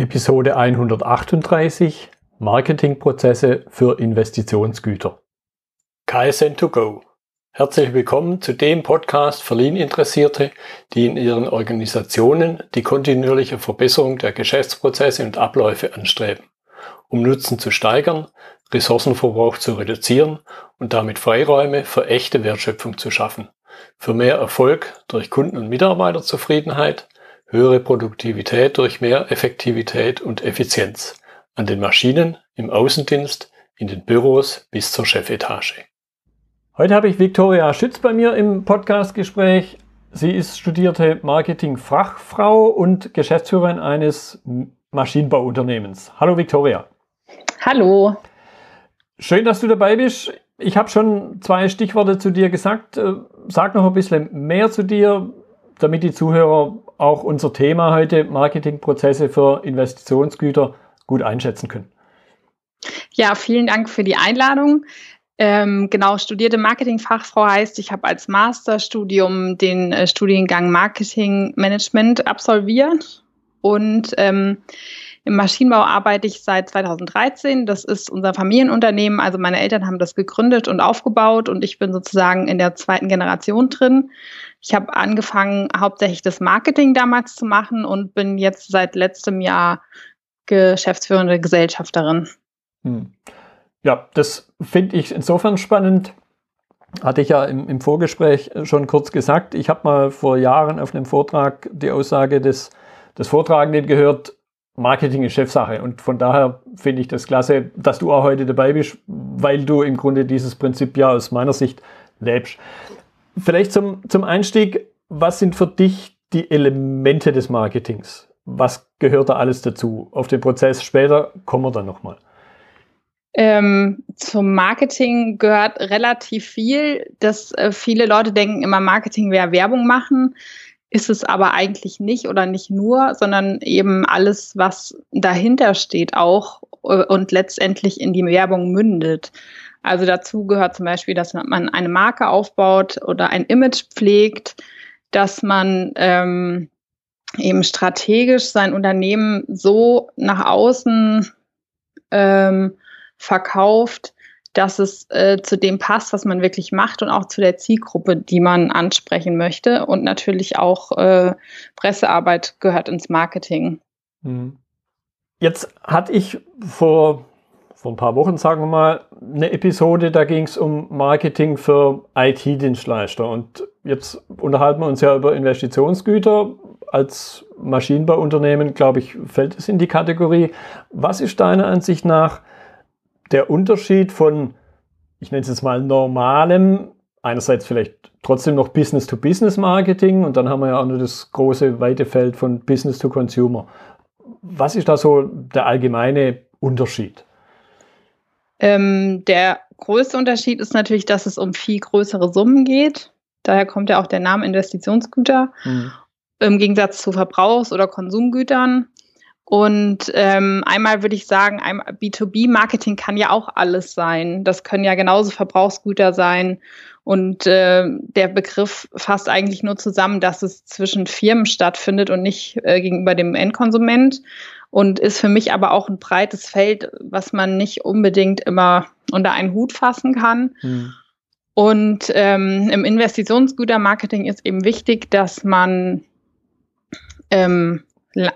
Episode 138 Marketingprozesse für Investitionsgüter. KSN2Go. Herzlich willkommen zu dem Podcast für Lean-Interessierte, die in ihren Organisationen die kontinuierliche Verbesserung der Geschäftsprozesse und Abläufe anstreben, um Nutzen zu steigern, Ressourcenverbrauch zu reduzieren und damit Freiräume für echte Wertschöpfung zu schaffen, für mehr Erfolg durch Kunden- und Mitarbeiterzufriedenheit, höhere Produktivität durch mehr Effektivität und Effizienz an den Maschinen, im Außendienst, in den Büros bis zur Chefetage. Heute habe ich Viktoria Schütz bei mir im Podcastgespräch. Sie ist studierte Marketing-Fachfrau und Geschäftsführerin eines Maschinenbauunternehmens. Hallo Viktoria. Hallo. Schön, dass du dabei bist. Ich habe schon zwei Stichworte zu dir gesagt. Äh, sag noch ein bisschen mehr zu dir, damit die Zuhörer auch unser Thema heute, Marketingprozesse für Investitionsgüter, gut einschätzen können. Ja, vielen Dank für die Einladung. Ähm, genau, studierte Marketingfachfrau heißt, ich habe als Masterstudium den äh, Studiengang Marketing Management absolviert und ähm, im Maschinenbau arbeite ich seit 2013. Das ist unser Familienunternehmen. Also meine Eltern haben das gegründet und aufgebaut und ich bin sozusagen in der zweiten Generation drin. Ich habe angefangen, hauptsächlich das Marketing damals zu machen und bin jetzt seit letztem Jahr geschäftsführende Gesellschafterin. Hm. Ja, das finde ich insofern spannend. Hatte ich ja im, im, Vorgespräch schon kurz gesagt. Ich habe mal vor Jahren auf einem Vortrag die Aussage des, des Vortragenden gehört, Marketing ist Chefsache. Und von daher finde ich das klasse, dass du auch heute dabei bist, weil du im Grunde dieses Prinzip ja aus meiner Sicht lebst. Vielleicht zum, zum Einstieg, was sind für dich die Elemente des Marketings? Was gehört da alles dazu? Auf den Prozess später kommen wir dann nochmal. Ähm, zum Marketing gehört relativ viel, dass äh, viele Leute denken immer, Marketing wäre Werbung machen. Ist es aber eigentlich nicht oder nicht nur, sondern eben alles, was dahinter steht auch äh, und letztendlich in die Werbung mündet. Also dazu gehört zum Beispiel, dass man eine Marke aufbaut oder ein Image pflegt, dass man ähm, eben strategisch sein Unternehmen so nach außen ähm, verkauft, dass es äh, zu dem passt, was man wirklich macht und auch zu der Zielgruppe, die man ansprechen möchte. Und natürlich auch äh, Pressearbeit gehört ins Marketing. Mhm. Jetzt hatte ich vor vor ein paar Wochen, sagen wir mal, eine Episode, da ging es um Marketing für IT-Dienstleister. Und jetzt unterhalten wir uns ja über Investitionsgüter. Als Maschinenbauunternehmen, glaube ich, fällt es in die Kategorie. Was ist deiner Ansicht nach der Unterschied von, ich nenne es jetzt mal normalem, einerseits vielleicht trotzdem noch Business-to-Business-Marketing und dann haben wir ja auch noch das große, weite Feld von Business-to-Consumer. Was ist da so der allgemeine Unterschied? Ähm, der größte Unterschied ist natürlich, dass es um viel größere Summen geht. Daher kommt ja auch der Name Investitionsgüter. Mhm. Im Gegensatz zu Verbrauchs- oder Konsumgütern. Und ähm, einmal würde ich sagen, B2B-Marketing kann ja auch alles sein. Das können ja genauso Verbrauchsgüter sein. Und äh, der Begriff fasst eigentlich nur zusammen, dass es zwischen Firmen stattfindet und nicht äh, gegenüber dem Endkonsument und ist für mich aber auch ein breites Feld, was man nicht unbedingt immer unter einen Hut fassen kann. Hm. Und ähm, im Investitionsgütermarketing ist eben wichtig, dass man ähm,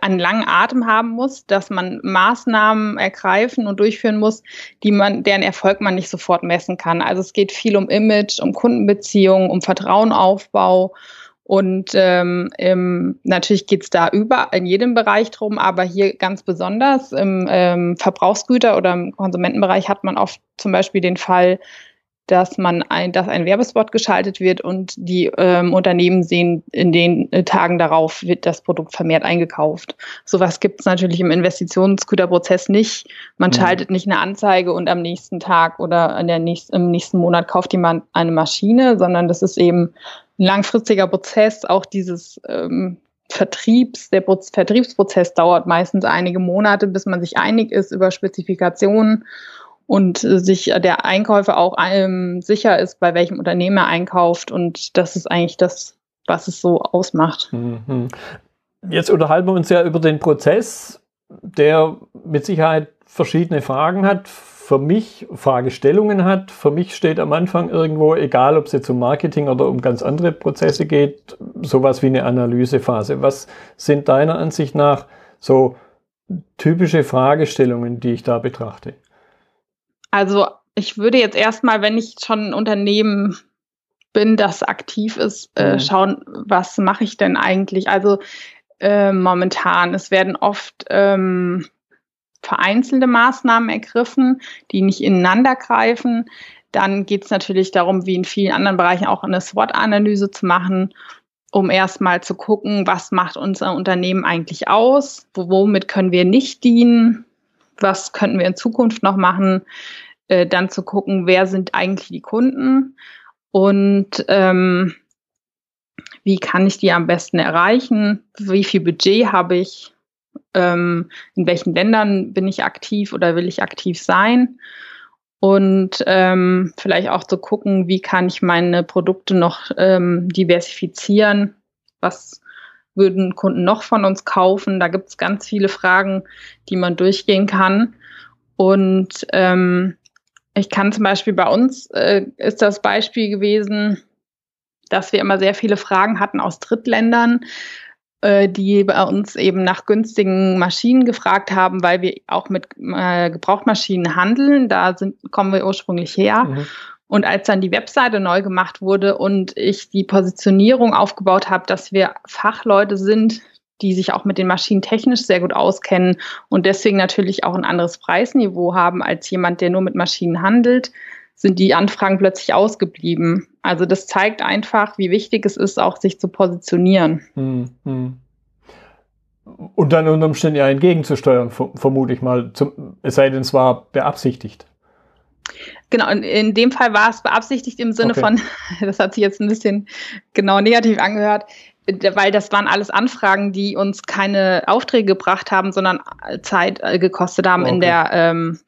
einen langen Atem haben muss, dass man Maßnahmen ergreifen und durchführen muss, die man, deren Erfolg man nicht sofort messen kann. Also es geht viel um Image, um Kundenbeziehungen, um Vertrauenaufbau und ähm, im, natürlich geht's da über in jedem Bereich drum, aber hier ganz besonders im ähm, Verbrauchsgüter oder im Konsumentenbereich hat man oft zum Beispiel den Fall, dass man ein, dass ein Werbespot geschaltet wird und die ähm, Unternehmen sehen, in den äh, Tagen darauf wird das Produkt vermehrt eingekauft. Sowas gibt es natürlich im Investitionsgüterprozess nicht. Man mhm. schaltet nicht eine Anzeige und am nächsten Tag oder in der nächsten, im nächsten Monat kauft jemand eine Maschine, sondern das ist eben ein langfristiger Prozess, auch dieses ähm, Vertriebs, der Pro Vertriebsprozess dauert meistens einige Monate, bis man sich einig ist über Spezifikationen und sich der Einkäufer auch ähm, sicher ist, bei welchem Unternehmen er einkauft. Und das ist eigentlich das, was es so ausmacht. Mhm. Jetzt unterhalten wir uns ja über den Prozess. der mit Sicherheit verschiedene Fragen hat, für mich Fragestellungen hat. Für mich steht am Anfang irgendwo, egal ob es jetzt um Marketing oder um ganz andere Prozesse geht, sowas wie eine Analysephase. Was sind deiner Ansicht nach so typische Fragestellungen, die ich da betrachte? Also ich würde jetzt erstmal, wenn ich schon ein Unternehmen bin, das aktiv ist, äh, mhm. schauen, was mache ich denn eigentlich? Also äh, momentan, es werden oft ähm, vereinzelte Maßnahmen ergriffen, die nicht ineinander greifen. Dann geht es natürlich darum, wie in vielen anderen Bereichen auch eine SWOT-Analyse zu machen, um erstmal zu gucken, was macht unser Unternehmen eigentlich aus, womit können wir nicht dienen, was könnten wir in Zukunft noch machen, äh, dann zu gucken, wer sind eigentlich die Kunden und ähm, wie kann ich die am besten erreichen, wie viel Budget habe ich, ähm, in welchen Ländern bin ich aktiv oder will ich aktiv sein. Und ähm, vielleicht auch zu gucken, wie kann ich meine Produkte noch ähm, diversifizieren. Was würden Kunden noch von uns kaufen? Da gibt es ganz viele Fragen, die man durchgehen kann. Und ähm, ich kann zum Beispiel bei uns äh, ist das Beispiel gewesen, dass wir immer sehr viele Fragen hatten aus Drittländern, äh, die bei uns eben nach günstigen Maschinen gefragt haben, weil wir auch mit äh, Gebrauchtmaschinen handeln. Da sind, kommen wir ursprünglich her. Mhm. Und als dann die Webseite neu gemacht wurde und ich die Positionierung aufgebaut habe, dass wir Fachleute sind, die sich auch mit den Maschinen technisch sehr gut auskennen und deswegen natürlich auch ein anderes Preisniveau haben als jemand, der nur mit Maschinen handelt, sind die Anfragen plötzlich ausgeblieben. Also das zeigt einfach, wie wichtig es ist, auch sich zu positionieren. Hm, hm. Und dann unter Umständen ja entgegenzusteuern, vermute ich mal, zum, es sei denn, es war beabsichtigt. Genau, in, in dem Fall war es beabsichtigt im Sinne okay. von, das hat sich jetzt ein bisschen genau negativ angehört, weil das waren alles Anfragen, die uns keine Aufträge gebracht haben, sondern Zeit äh, gekostet haben okay. in der ähm,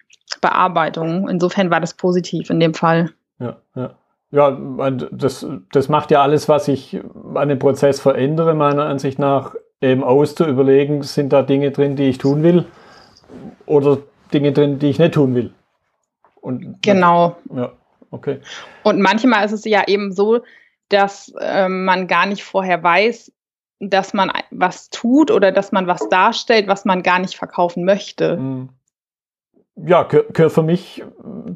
Bearbeitung. Insofern war das positiv in dem Fall. Ja, ja. Ja, das, das macht ja alles, was ich an dem Prozess verändere, meiner Ansicht nach, eben aus zu überlegen, sind da Dinge drin, die ich tun will oder Dinge drin, die ich nicht tun will. Und genau. Ja, okay. Und manchmal ist es ja eben so, dass äh, man gar nicht vorher weiß, dass man was tut oder dass man was darstellt, was man gar nicht verkaufen möchte. Mhm ja, gehört für mich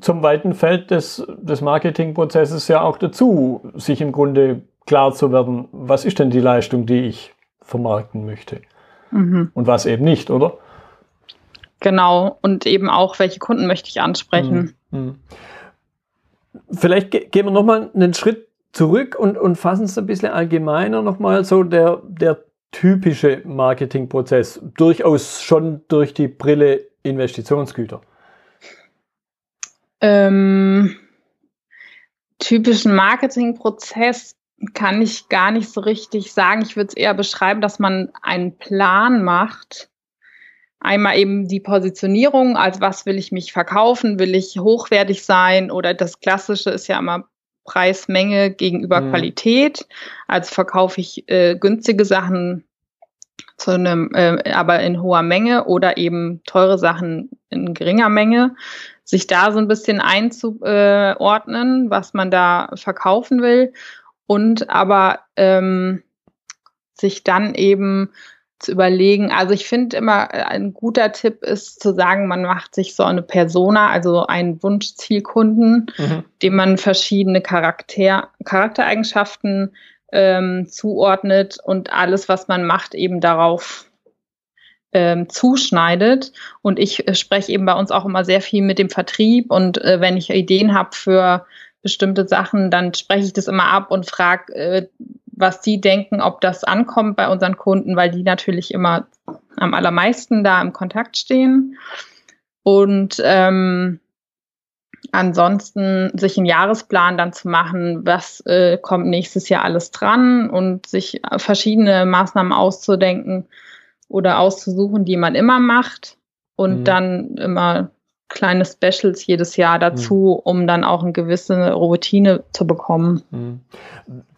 zum weiten Feld des, des Marketingprozesses ja auch dazu, sich im Grunde klar zu werden, was ist denn die Leistung, die ich vermarkten möchte mhm. und was eben nicht, oder? Genau, und eben auch, welche Kunden möchte ich ansprechen. Mhm. Mhm. Vielleicht ge gehen wir nochmal einen Schritt zurück und, und fassen es ein bisschen allgemeiner nochmal so der, der typische Marketingprozess, durchaus schon durch die Brille Investitionsgüter ähm, typischen Marketingprozess kann ich gar nicht so richtig sagen. Ich würde es eher beschreiben, dass man einen Plan macht. Einmal eben die Positionierung, als was will ich mich verkaufen, will ich hochwertig sein oder das Klassische ist ja immer Preis-Menge gegenüber mhm. Qualität. Also verkaufe ich äh, günstige Sachen zu einem, äh, aber in hoher Menge oder eben teure Sachen in geringer Menge sich da so ein bisschen einzuordnen, was man da verkaufen will und aber ähm, sich dann eben zu überlegen. Also ich finde immer äh, ein guter Tipp ist zu sagen, man macht sich so eine Persona, also einen Wunschzielkunden, mhm. dem man verschiedene Charakter, Charaktereigenschaften ähm, zuordnet und alles, was man macht, eben darauf ähm, zuschneidet. Und ich äh, spreche eben bei uns auch immer sehr viel mit dem Vertrieb und äh, wenn ich Ideen habe für bestimmte Sachen, dann spreche ich das immer ab und frage, äh, was die denken, ob das ankommt bei unseren Kunden, weil die natürlich immer am allermeisten da im Kontakt stehen. Und ähm, ansonsten sich einen Jahresplan dann zu machen, was äh, kommt nächstes Jahr alles dran und sich verschiedene Maßnahmen auszudenken, oder auszusuchen, die man immer macht und mhm. dann immer kleine Specials jedes Jahr dazu, mhm. um dann auch eine gewisse Routine zu bekommen. Mhm.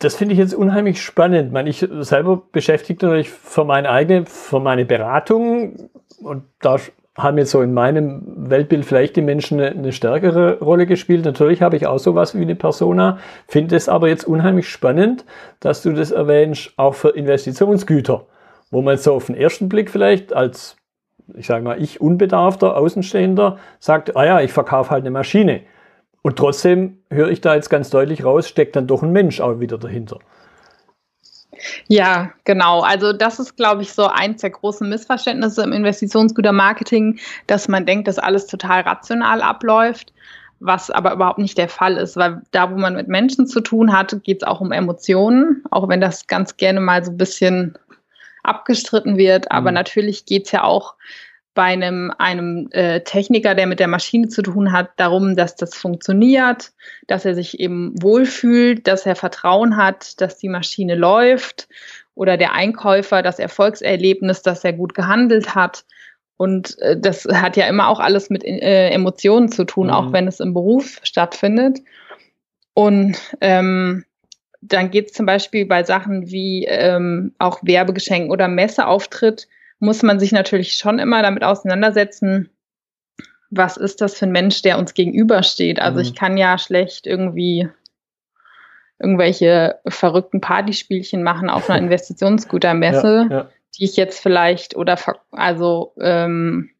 Das finde ich jetzt unheimlich spannend. Ich, meine, ich selber beschäftige natürlich für meine eigene, für meine Beratung und da haben jetzt so in meinem Weltbild vielleicht die Menschen eine, eine, stärkere Rolle gespielt. Natürlich habe ich auch sowas wie eine Persona, finde es aber jetzt unheimlich spannend, dass du das erwähnst, auch für Investitionsgüter, wo man so auf den ersten Blick vielleicht als, ich sage mal, ich unbedarfter Außenstehender sagt, ah ja, ich verkaufe halt eine Maschine. Und trotzdem höre ich da jetzt ganz deutlich raus, steckt dann doch ein Mensch auch wieder dahinter. Ja, genau. Also das ist, glaube ich, so eins der großen Missverständnisse im Investitionsgütermarketing, dass man denkt, dass alles total rational abläuft, was aber überhaupt nicht der Fall ist, weil da, wo man mit Menschen zu tun hat, geht es auch um Emotionen, auch wenn das ganz gerne mal so ein bisschen abgestritten wird. Aber mhm. natürlich geht es ja auch bei einem, einem äh, Techniker, der mit der Maschine zu tun hat, darum, dass das funktioniert, dass er sich eben wohlfühlt, dass er Vertrauen hat, dass die Maschine läuft oder der Einkäufer das Erfolgserlebnis, dass er gut gehandelt hat. Und äh, das hat ja immer auch alles mit äh, Emotionen zu tun, mhm. auch wenn es im Beruf stattfindet. Und ähm, dann geht es zum Beispiel bei Sachen wie ähm, auch Werbegeschenken oder Messeauftritt, muss man sich natürlich schon immer damit auseinandersetzen, was ist das für ein Mensch, der uns gegenübersteht. Also mhm. ich kann ja schlecht irgendwie irgendwelche verrückten Partyspielchen machen auf einer Investitionsgütermesse, ja, ja. die ich jetzt vielleicht oder also ähm,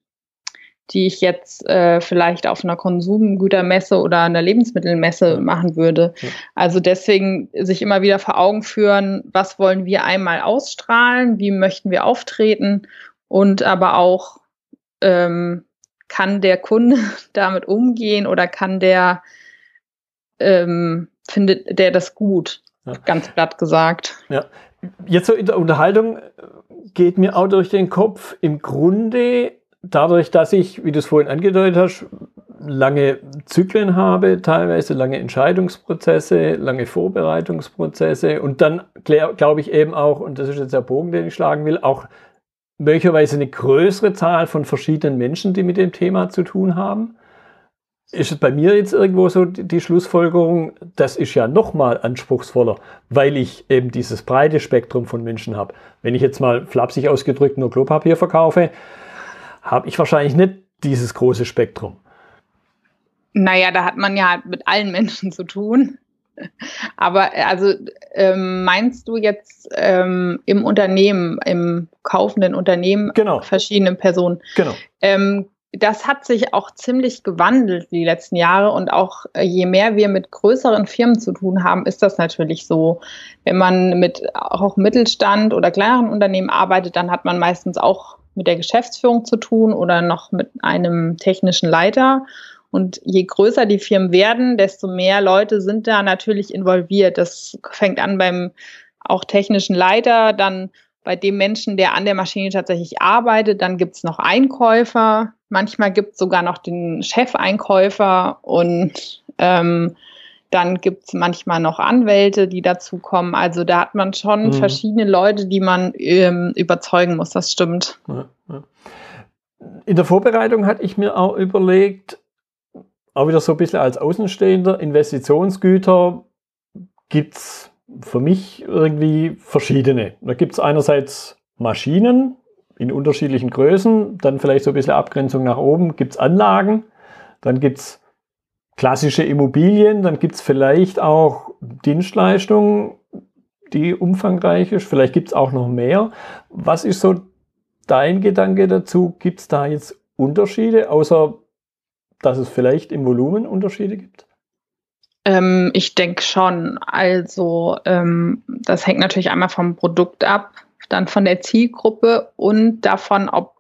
die ich jetzt äh, vielleicht auf einer Konsumgütermesse oder einer Lebensmittelmesse machen würde. Ja. Also deswegen sich immer wieder vor Augen führen, was wollen wir einmal ausstrahlen, wie möchten wir auftreten und aber auch ähm, kann der Kunde damit umgehen oder kann der ähm, findet der das gut, ja. ganz platt gesagt. Ja. Jetzt so in der Unterhaltung geht mir auch durch den Kopf, im Grunde dadurch, dass ich, wie du es vorhin angedeutet hast, lange Zyklen habe, teilweise lange Entscheidungsprozesse, lange Vorbereitungsprozesse und dann glaube ich eben auch, und das ist jetzt der Bogen, den ich schlagen will, auch möglicherweise eine größere Zahl von verschiedenen Menschen, die mit dem Thema zu tun haben. Ist es bei mir jetzt irgendwo so die Schlussfolgerung, das ist ja nochmal anspruchsvoller, weil ich eben dieses breite Spektrum von Menschen habe. Wenn ich jetzt mal flapsig ausgedrückt nur Klopapier verkaufe, habe ich wahrscheinlich nicht dieses große Spektrum. Naja, da hat man ja mit allen Menschen zu tun. Aber also ähm, meinst du jetzt ähm, im Unternehmen, im kaufenden Unternehmen, genau. verschiedene Personen? Genau. Ähm, das hat sich auch ziemlich gewandelt die letzten Jahre und auch äh, je mehr wir mit größeren Firmen zu tun haben, ist das natürlich so. Wenn man mit auch Mittelstand oder kleineren Unternehmen arbeitet, dann hat man meistens auch mit der Geschäftsführung zu tun oder noch mit einem technischen Leiter. Und je größer die Firmen werden, desto mehr Leute sind da natürlich involviert. Das fängt an beim auch technischen Leiter, dann bei dem Menschen, der an der Maschine tatsächlich arbeitet. Dann gibt's noch Einkäufer. Manchmal gibt's sogar noch den Chefeinkäufer und ähm, dann gibt's manchmal noch Anwälte, die dazukommen. Also da hat man schon mhm. verschiedene Leute, die man ähm, überzeugen muss. Das stimmt. In der Vorbereitung hatte ich mir auch überlegt, auch wieder so ein bisschen als Außenstehender, Investitionsgüter gibt es für mich irgendwie verschiedene. Da gibt es einerseits Maschinen in unterschiedlichen Größen, dann vielleicht so ein bisschen Abgrenzung nach oben, gibt es Anlagen, dann gibt es klassische Immobilien, dann gibt es vielleicht auch Dienstleistungen, die umfangreich ist. Vielleicht gibt es auch noch mehr. Was ist so dein Gedanke dazu? Gibt es da jetzt Unterschiede, außer dass es vielleicht im Volumen Unterschiede gibt? Ähm, ich denke schon. Also ähm, das hängt natürlich einmal vom Produkt ab, dann von der Zielgruppe und davon, ob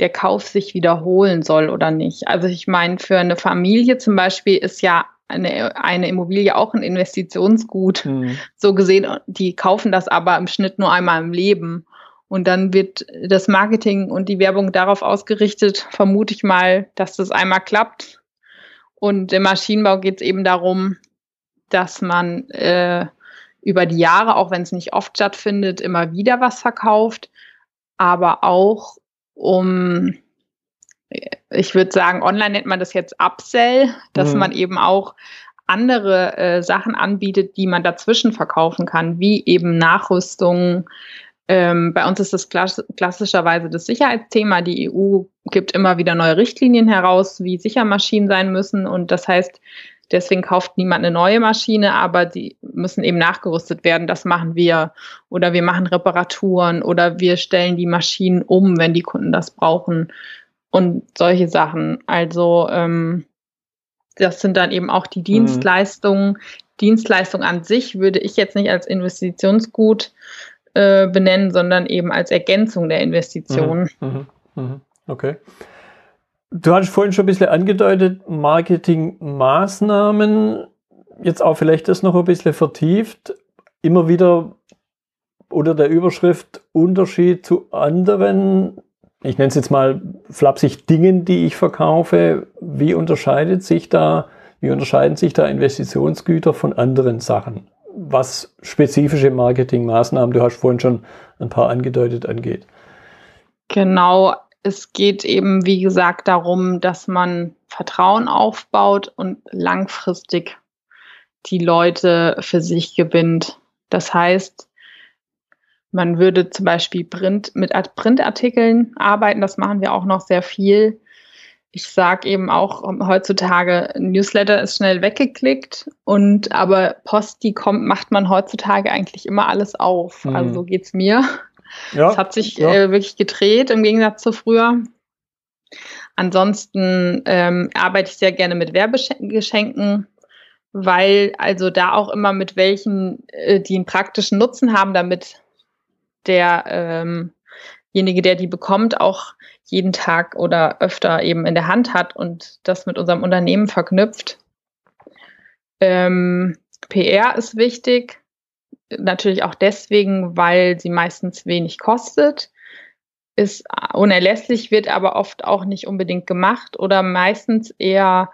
der Kauf sich wiederholen soll oder nicht. Also ich meine, für eine Familie zum Beispiel ist ja eine, eine Immobilie auch ein Investitionsgut. Mhm. So gesehen, die kaufen das aber im Schnitt nur einmal im Leben. Und dann wird das Marketing und die Werbung darauf ausgerichtet, vermute ich mal, dass das einmal klappt. Und im Maschinenbau geht es eben darum, dass man äh, über die Jahre, auch wenn es nicht oft stattfindet, immer wieder was verkauft, aber auch um ich würde sagen, online nennt man das jetzt Upsell, dass mhm. man eben auch andere äh, Sachen anbietet, die man dazwischen verkaufen kann, wie eben Nachrüstung. Ähm, bei uns ist das klass klassischerweise das Sicherheitsthema. Die EU gibt immer wieder neue Richtlinien heraus, wie sicher Maschinen sein müssen. Und das heißt, deswegen kauft niemand eine neue Maschine, aber die müssen eben nachgerüstet werden. Das machen wir. Oder wir machen Reparaturen oder wir stellen die Maschinen um, wenn die Kunden das brauchen. Und solche Sachen. Also ähm, das sind dann eben auch die Dienstleistungen. Mhm. Dienstleistung an sich würde ich jetzt nicht als Investitionsgut äh, benennen, sondern eben als Ergänzung der Investition. Mhm. Mhm. mhm. Okay. Du hattest vorhin schon ein bisschen angedeutet, Marketingmaßnahmen, jetzt auch vielleicht das noch ein bisschen vertieft, immer wieder unter der Überschrift Unterschied zu anderen ich nenne es jetzt mal flapsig Dingen, die ich verkaufe. Wie unterscheidet sich da, wie unterscheiden sich da Investitionsgüter von anderen Sachen? Was spezifische Marketingmaßnahmen, du hast vorhin schon ein paar angedeutet, angeht. Genau, es geht eben, wie gesagt, darum, dass man Vertrauen aufbaut und langfristig die Leute für sich gewinnt. Das heißt, man würde zum Beispiel Print, mit Printartikeln arbeiten, das machen wir auch noch sehr viel. Ich sage eben auch heutzutage, Newsletter ist schnell weggeklickt und aber Post, die kommt, macht man heutzutage eigentlich immer alles auf. Mhm. Also so geht's mir. Ja, es hat sich ja. äh, wirklich gedreht im Gegensatz zu früher. Ansonsten ähm, arbeite ich sehr gerne mit Werbegeschenken, weil also da auch immer mit welchen, äh, die einen praktischen Nutzen haben, damit derjenige, ähm der die bekommt, auch jeden Tag oder öfter eben in der Hand hat und das mit unserem Unternehmen verknüpft. Ähm, PR ist wichtig, natürlich auch deswegen, weil sie meistens wenig kostet, ist unerlässlich, wird aber oft auch nicht unbedingt gemacht oder meistens eher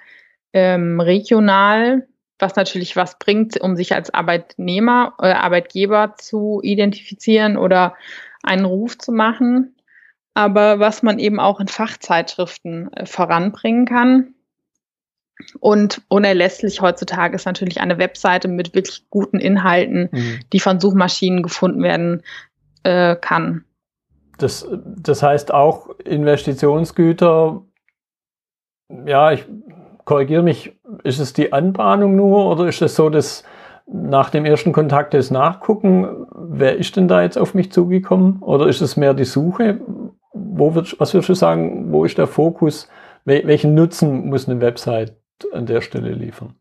ähm, regional was natürlich was bringt, um sich als Arbeitnehmer oder äh, Arbeitgeber zu identifizieren oder einen Ruf zu machen, aber was man eben auch in Fachzeitschriften äh, voranbringen kann. Und unerlässlich heutzutage ist natürlich eine Webseite mit wirklich guten Inhalten, mhm. die von Suchmaschinen gefunden werden äh, kann. Das, das heißt auch Investitionsgüter, ja, ich korrigiere mich, ist es die Anbahnung nur oder ist es so, dass nach dem ersten Kontakt das Nachgucken, wer ist denn da jetzt auf mich zugekommen? Oder ist es mehr die Suche? Wo wird, was würdest du sagen, wo ist der Fokus? Welchen Nutzen muss eine Website an der Stelle liefern?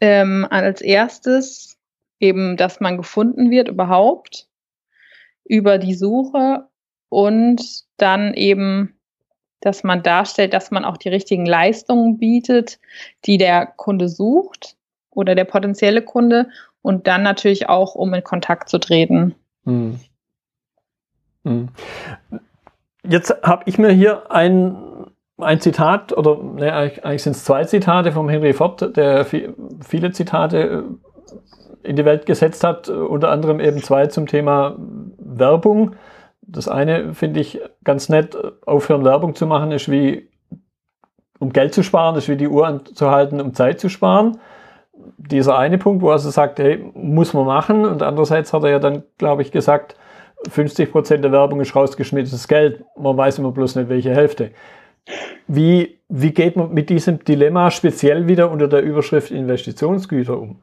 Ähm, als erstes eben, dass man gefunden wird überhaupt über die Suche und dann eben dass man darstellt, dass man auch die richtigen Leistungen bietet, die der Kunde sucht oder der potenzielle Kunde und dann natürlich auch, um in Kontakt zu treten. Hm. Hm. Jetzt habe ich mir hier ein, ein Zitat, oder ne, eigentlich sind es zwei Zitate vom Henry Ford, der viele Zitate äh, in die Welt gesetzt hat, unter anderem eben zwei zum Thema Werbung. Das eine finde ich ganz nett, aufhören Werbung zu machen, ist wie, um Geld zu sparen, ist wie die Uhr anzuhalten, um Zeit zu sparen. Dieser eine Punkt, wo er also sagt, hey, muss man machen. Und andererseits hat er ja dann, glaube ich, gesagt, 50 Prozent der Werbung ist rausgeschmissenes Geld. Man weiß immer bloß nicht, welche Hälfte. Wie, wie geht man mit diesem Dilemma speziell wieder unter der Überschrift Investitionsgüter um?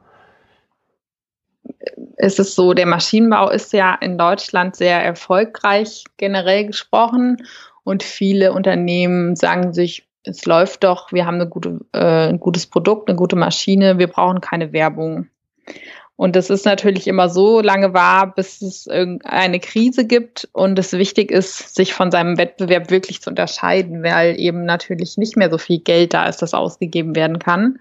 ist es so, der Maschinenbau ist ja in Deutschland sehr erfolgreich generell gesprochen und viele Unternehmen sagen sich, es läuft doch, wir haben gute, äh, ein gutes Produkt, eine gute Maschine, wir brauchen keine Werbung. Und das ist natürlich immer so lange wahr, bis es eine Krise gibt und es wichtig ist, sich von seinem Wettbewerb wirklich zu unterscheiden, weil eben natürlich nicht mehr so viel Geld da ist, das ausgegeben werden kann.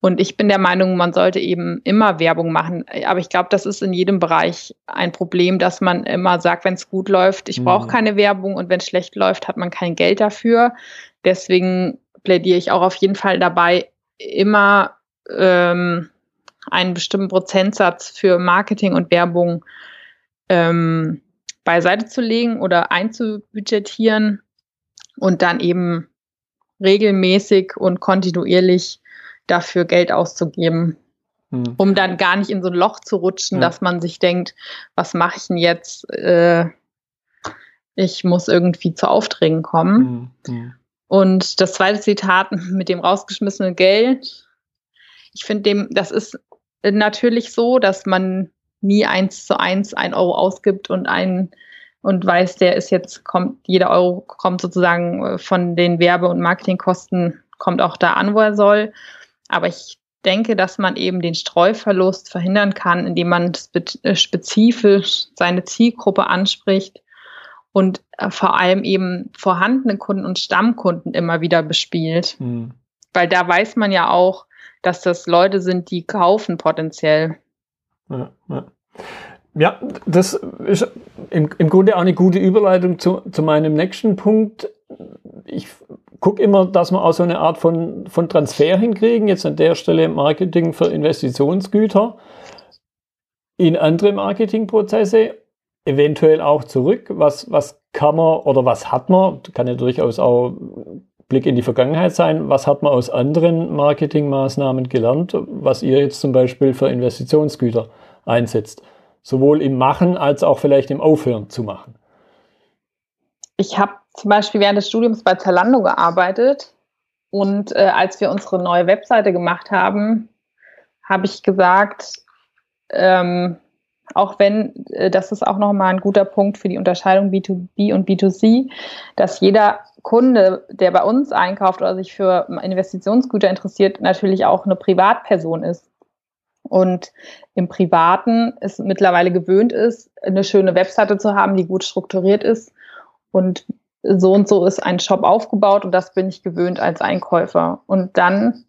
Und ich bin der Meinung, man sollte eben immer Werbung machen. Aber ich glaube, das ist in jedem Bereich ein Problem, dass man immer sagt, wenn es gut läuft, ich brauche mhm. keine Werbung und wenn es schlecht läuft, hat man kein Geld dafür. Deswegen plädiere ich auch auf jeden Fall dabei, immer ähm, einen bestimmten Prozentsatz für Marketing und Werbung ähm, beiseite zu legen oder einzubudgetieren und dann eben regelmäßig und kontinuierlich dafür Geld auszugeben, hm. um dann gar nicht in so ein Loch zu rutschen, ja. dass man sich denkt, was mache ich denn jetzt? Äh, ich muss irgendwie zu Aufträgen kommen. Hm. Hm. Und das zweite Zitat mit dem rausgeschmissenen Geld. Ich finde dem, das ist natürlich so, dass man nie eins zu eins ein Euro ausgibt und ein und weiß, der ist jetzt, kommt, jeder Euro kommt sozusagen äh, von den Werbe- und Marketingkosten, kommt auch da an, wo er soll. Aber ich denke, dass man eben den Streuverlust verhindern kann, indem man äh, spezifisch seine Zielgruppe anspricht und äh, vor allem eben vorhandene Kunden und Stammkunden immer wieder bespielt. Mhm. Weil da weiß man ja auch, dass das Leute sind, die kaufen potenziell. Ja, ja. ja das ist im, im Grunde auch eine gute Überleitung zu, zu meinem nächsten Punkt. Ich gucke immer, dass wir auch so eine Art von, von Transfer hinkriegen. Jetzt an der Stelle Marketing für Investitionsgüter in andere Marketingprozesse, eventuell auch zurück. Was, was kann man oder was hat man, kann ja durchaus auch Blick in die Vergangenheit sein. Was hat man aus anderen Marketingmaßnahmen gelernt, was ihr jetzt zum Beispiel für Investitionsgüter einsetzt? Sowohl im Machen als auch vielleicht im Aufhören zu machen. Ich habe zum Beispiel während des Studiums bei Zalando gearbeitet und äh, als wir unsere neue Webseite gemacht haben, habe ich gesagt, ähm, auch wenn, äh, das ist auch nochmal ein guter Punkt für die Unterscheidung B2B und B2C, dass jeder Kunde, der bei uns einkauft oder sich für Investitionsgüter interessiert, natürlich auch eine Privatperson ist. Und im Privaten es mittlerweile gewöhnt ist, eine schöne Webseite zu haben, die gut strukturiert ist. Und so und so ist ein Shop aufgebaut und das bin ich gewöhnt als Einkäufer. Und dann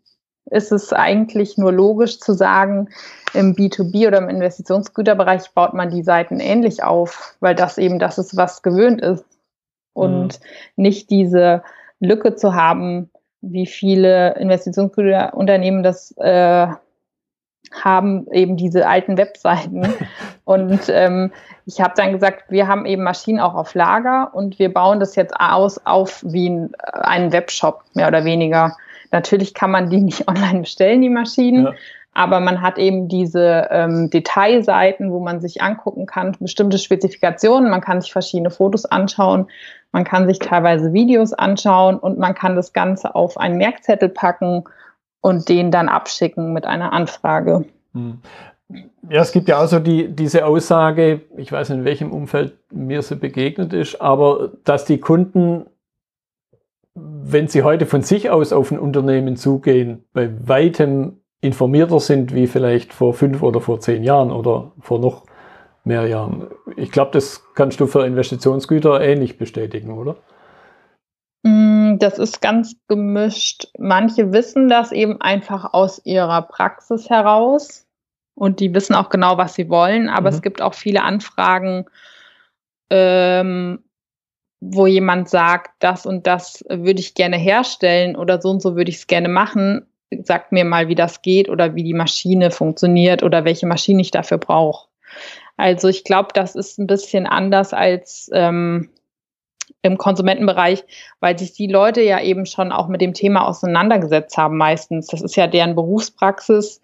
ist es eigentlich nur logisch zu sagen, im B2B oder im Investitionsgüterbereich baut man die Seiten ähnlich auf, weil das eben das ist, was gewöhnt ist. Und mhm. nicht diese Lücke zu haben, wie viele Investitionsgüterunternehmen das äh, haben, eben diese alten Webseiten. und ähm, ich habe dann gesagt, wir haben eben Maschinen auch auf Lager und wir bauen das jetzt aus auf wie ein, einen Webshop, mehr oder weniger. Natürlich kann man die nicht online bestellen, die Maschinen. Ja. Aber man hat eben diese ähm, Detailseiten, wo man sich angucken kann, bestimmte Spezifikationen. Man kann sich verschiedene Fotos anschauen. Man kann sich teilweise Videos anschauen und man kann das Ganze auf einen Merkzettel packen und den dann abschicken mit einer Anfrage. Hm. Ja, es gibt ja auch so die, diese Aussage, ich weiß nicht, in welchem Umfeld mir sie begegnet ist, aber dass die Kunden wenn Sie heute von sich aus auf ein Unternehmen zugehen, bei weitem informierter sind wie vielleicht vor fünf oder vor zehn Jahren oder vor noch mehr Jahren. Ich glaube, das kannst du für Investitionsgüter ähnlich bestätigen, oder? Mm, das ist ganz gemischt. Manche wissen das eben einfach aus ihrer Praxis heraus und die wissen auch genau, was sie wollen, aber mhm. es gibt auch viele Anfragen, ähm, wo jemand sagt, das und das würde ich gerne herstellen oder so und so würde ich es gerne machen, sagt mir mal, wie das geht oder wie die Maschine funktioniert oder welche Maschine ich dafür brauche. Also ich glaube, das ist ein bisschen anders als ähm, im Konsumentenbereich, weil sich die Leute ja eben schon auch mit dem Thema auseinandergesetzt haben meistens. Das ist ja deren Berufspraxis.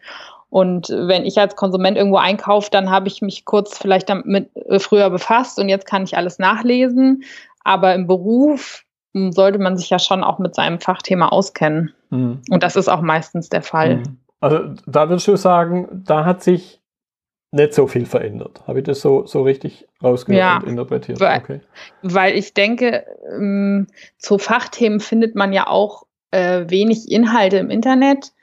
Und wenn ich als Konsument irgendwo einkaufe, dann habe ich mich kurz vielleicht damit äh, früher befasst und jetzt kann ich alles nachlesen. Aber im Beruf hm, sollte man sich ja schon auch mit seinem Fachthema auskennen. Mhm. Und das ist auch meistens der Fall. Mhm. Also da würdest du sagen, da hat sich nicht so viel verändert. Habe ich das so, so richtig rausgehört ja, und interpretiert? Weil, okay. weil ich denke, ähm, zu Fachthemen findet man ja auch äh, wenig Inhalte im Internet.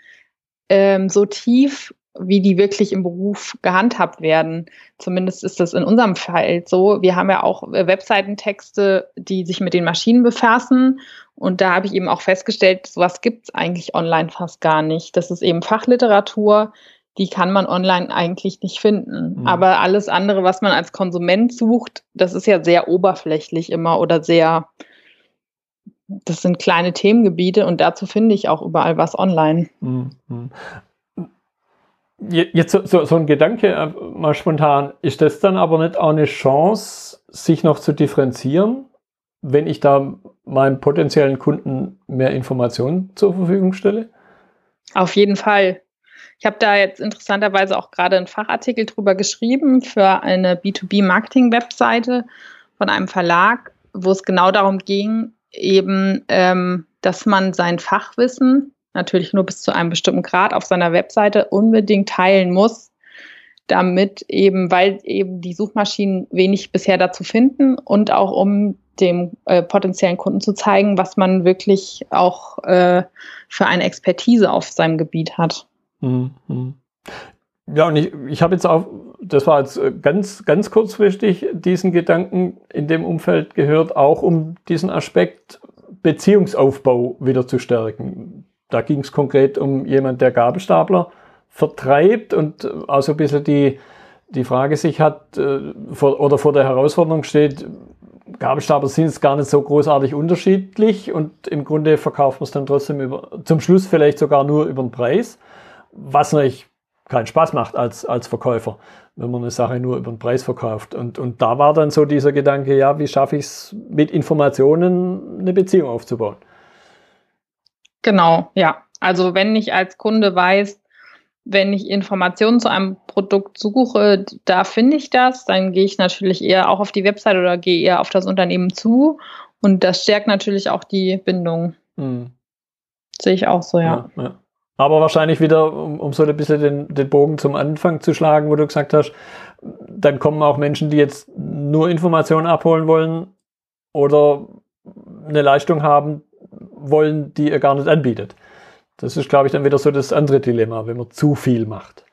Ähm, so tief wie die wirklich im Beruf gehandhabt werden. Zumindest ist das in unserem Fall so. Wir haben ja auch äh, Webseitentexte, die sich mit den Maschinen befassen. Und da habe ich eben auch festgestellt, sowas gibt es eigentlich online fast gar nicht. Das ist eben Fachliteratur, die kann man online eigentlich nicht finden. Mhm. Aber alles andere, was man als Konsument sucht, das ist ja sehr oberflächlich immer oder sehr, das sind kleine Themengebiete und dazu finde ich auch überall was online. Mhm. Jetzt so, so, so ein Gedanke äh, mal spontan, ist das dann aber nicht auch eine Chance, sich noch zu differenzieren, wenn ich da meinem potenziellen Kunden mehr Informationen zur Verfügung stelle? Auf jeden Fall. Ich habe da jetzt interessanterweise auch gerade einen Fachartikel drüber geschrieben für eine B2B-Marketing-Webseite von einem Verlag, wo es genau darum ging, eben, ähm, dass man sein Fachwissen natürlich nur bis zu einem bestimmten Grad auf seiner Webseite unbedingt teilen muss, damit eben, weil eben die Suchmaschinen wenig bisher dazu finden und auch um dem äh, potenziellen Kunden zu zeigen, was man wirklich auch äh, für eine Expertise auf seinem Gebiet hat. Mhm. Ja, und ich, ich habe jetzt auch, das war jetzt äh, ganz, ganz kurzfristig, diesen Gedanken in dem Umfeld gehört, auch um diesen Aspekt Beziehungsaufbau wieder zu stärken. Da ging es konkret um jemand, der Gabelstapler vertreibt und also ein bisschen die, die Frage sich hat äh, vor, oder vor der Herausforderung steht, Gabelstapler sind jetzt gar nicht so großartig unterschiedlich und im Grunde verkauft man es dann trotzdem über, zum Schluss vielleicht sogar nur über den Preis was natürlich keinen Spaß macht als, als Verkäufer, wenn man eine Sache nur über den Preis verkauft. Und, und da war dann so dieser Gedanke, ja, wie schaffe ich es mit Informationen eine Beziehung aufzubauen? Genau, ja. Also wenn ich als Kunde weiß, wenn ich Informationen zu einem Produkt suche, da finde ich das, dann gehe ich natürlich eher auch auf die Website oder gehe eher auf das Unternehmen zu. Und das stärkt natürlich auch die Bindung. Mhm. Sehe ich auch so, ja. ja, ja. Aber wahrscheinlich wieder, um, um so ein bisschen den, den Bogen zum Anfang zu schlagen, wo du gesagt hast, dann kommen auch Menschen, die jetzt nur Informationen abholen wollen oder eine Leistung haben wollen, die ihr gar nicht anbietet. Das ist, glaube ich, dann wieder so das andere Dilemma, wenn man zu viel macht.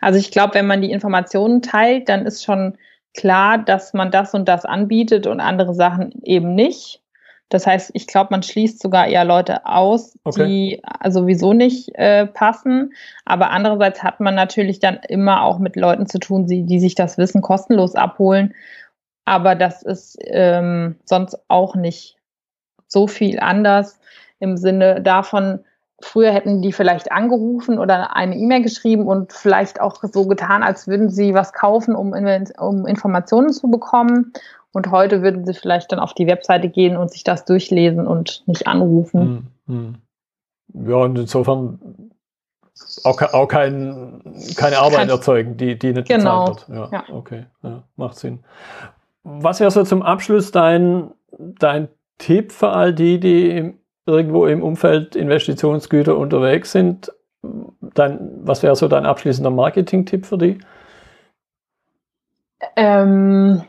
Also ich glaube, wenn man die Informationen teilt, dann ist schon klar, dass man das und das anbietet und andere Sachen eben nicht. Das heißt, ich glaube, man schließt sogar eher Leute aus, okay. die sowieso nicht äh, passen. Aber andererseits hat man natürlich dann immer auch mit Leuten zu tun, die, die sich das Wissen kostenlos abholen. Aber das ist ähm, sonst auch nicht so viel anders im Sinne davon, früher hätten die vielleicht angerufen oder eine E-Mail geschrieben und vielleicht auch so getan, als würden sie was kaufen, um, um Informationen zu bekommen. Und heute würden sie vielleicht dann auf die Webseite gehen und sich das durchlesen und nicht anrufen. Hm, hm. Ja, und insofern auch, auch kein, keine Arbeit kein, erzeugen, die, die nicht genau, bezahlt wird. Ja, ja. okay, ja, macht Sinn. Was wäre so zum Abschluss dein, dein Tipp für all die, die irgendwo im Umfeld Investitionsgüter unterwegs sind? Dein, was wäre so dein abschließender Marketing-Tipp für die? Ähm,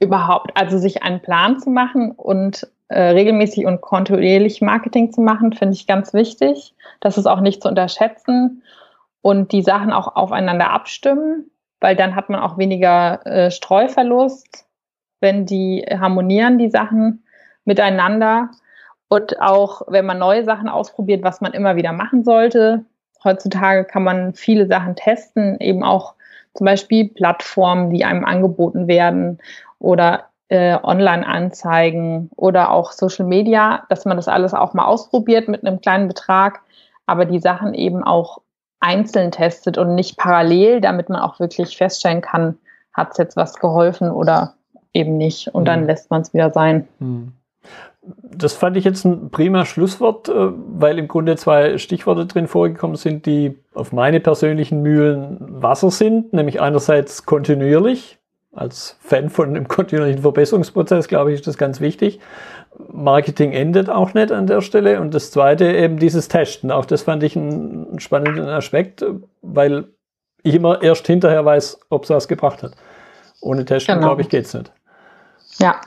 überhaupt, also sich einen Plan zu machen und äh, regelmäßig und kontinuierlich Marketing zu machen, finde ich ganz wichtig. Das ist auch nicht zu unterschätzen und die Sachen auch aufeinander abstimmen, weil dann hat man auch weniger äh, Streuverlust, wenn die harmonieren, die Sachen miteinander. Und auch wenn man neue Sachen ausprobiert, was man immer wieder machen sollte. Heutzutage kann man viele Sachen testen, eben auch zum Beispiel Plattformen, die einem angeboten werden oder äh, Online-Anzeigen oder auch Social Media, dass man das alles auch mal ausprobiert mit einem kleinen Betrag, aber die Sachen eben auch einzeln testet und nicht parallel, damit man auch wirklich feststellen kann, hat es jetzt was geholfen oder eben nicht. Und dann mhm. lässt man es wieder sein. Mhm. Das fand ich jetzt ein prima Schlusswort, äh, weil im Grunde zwei Stichworte drin vorgekommen sind, die auf meine persönlichen Mühlen Wasser sind, nämlich einerseits kontinuierlich, als Fan von einem kontinuierlichen Verbesserungsprozess, glaube ich, ist das ganz wichtig. Marketing endet auch nicht an der Stelle. Und das zweite eben dieses Testen. Auch das fand ich einen spannenden Aspekt, weil ich immer erst hinterher weiß, ob es was gebracht hat. Ohne Testen, genau. glaube ich, geht's nicht. Ja.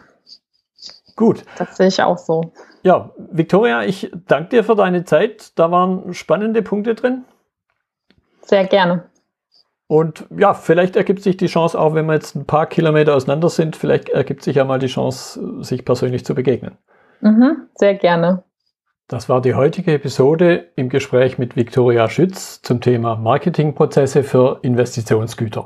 Gut. Das sehe ich auch so. Ja, Victoria, ich danke dir für deine Zeit. Da waren spannende Punkte drin. Sehr gerne. Und ja, vielleicht ergibt sich die Chance auch, wenn wir jetzt ein paar Kilometer auseinander sind, vielleicht ergibt sich ja mal die Chance, sich persönlich zu begegnen. Mhm, sehr gerne. Das war die heutige Episode im Gespräch mit Viktoria Schütz zum Thema Marketingprozesse für Investitionsgüter.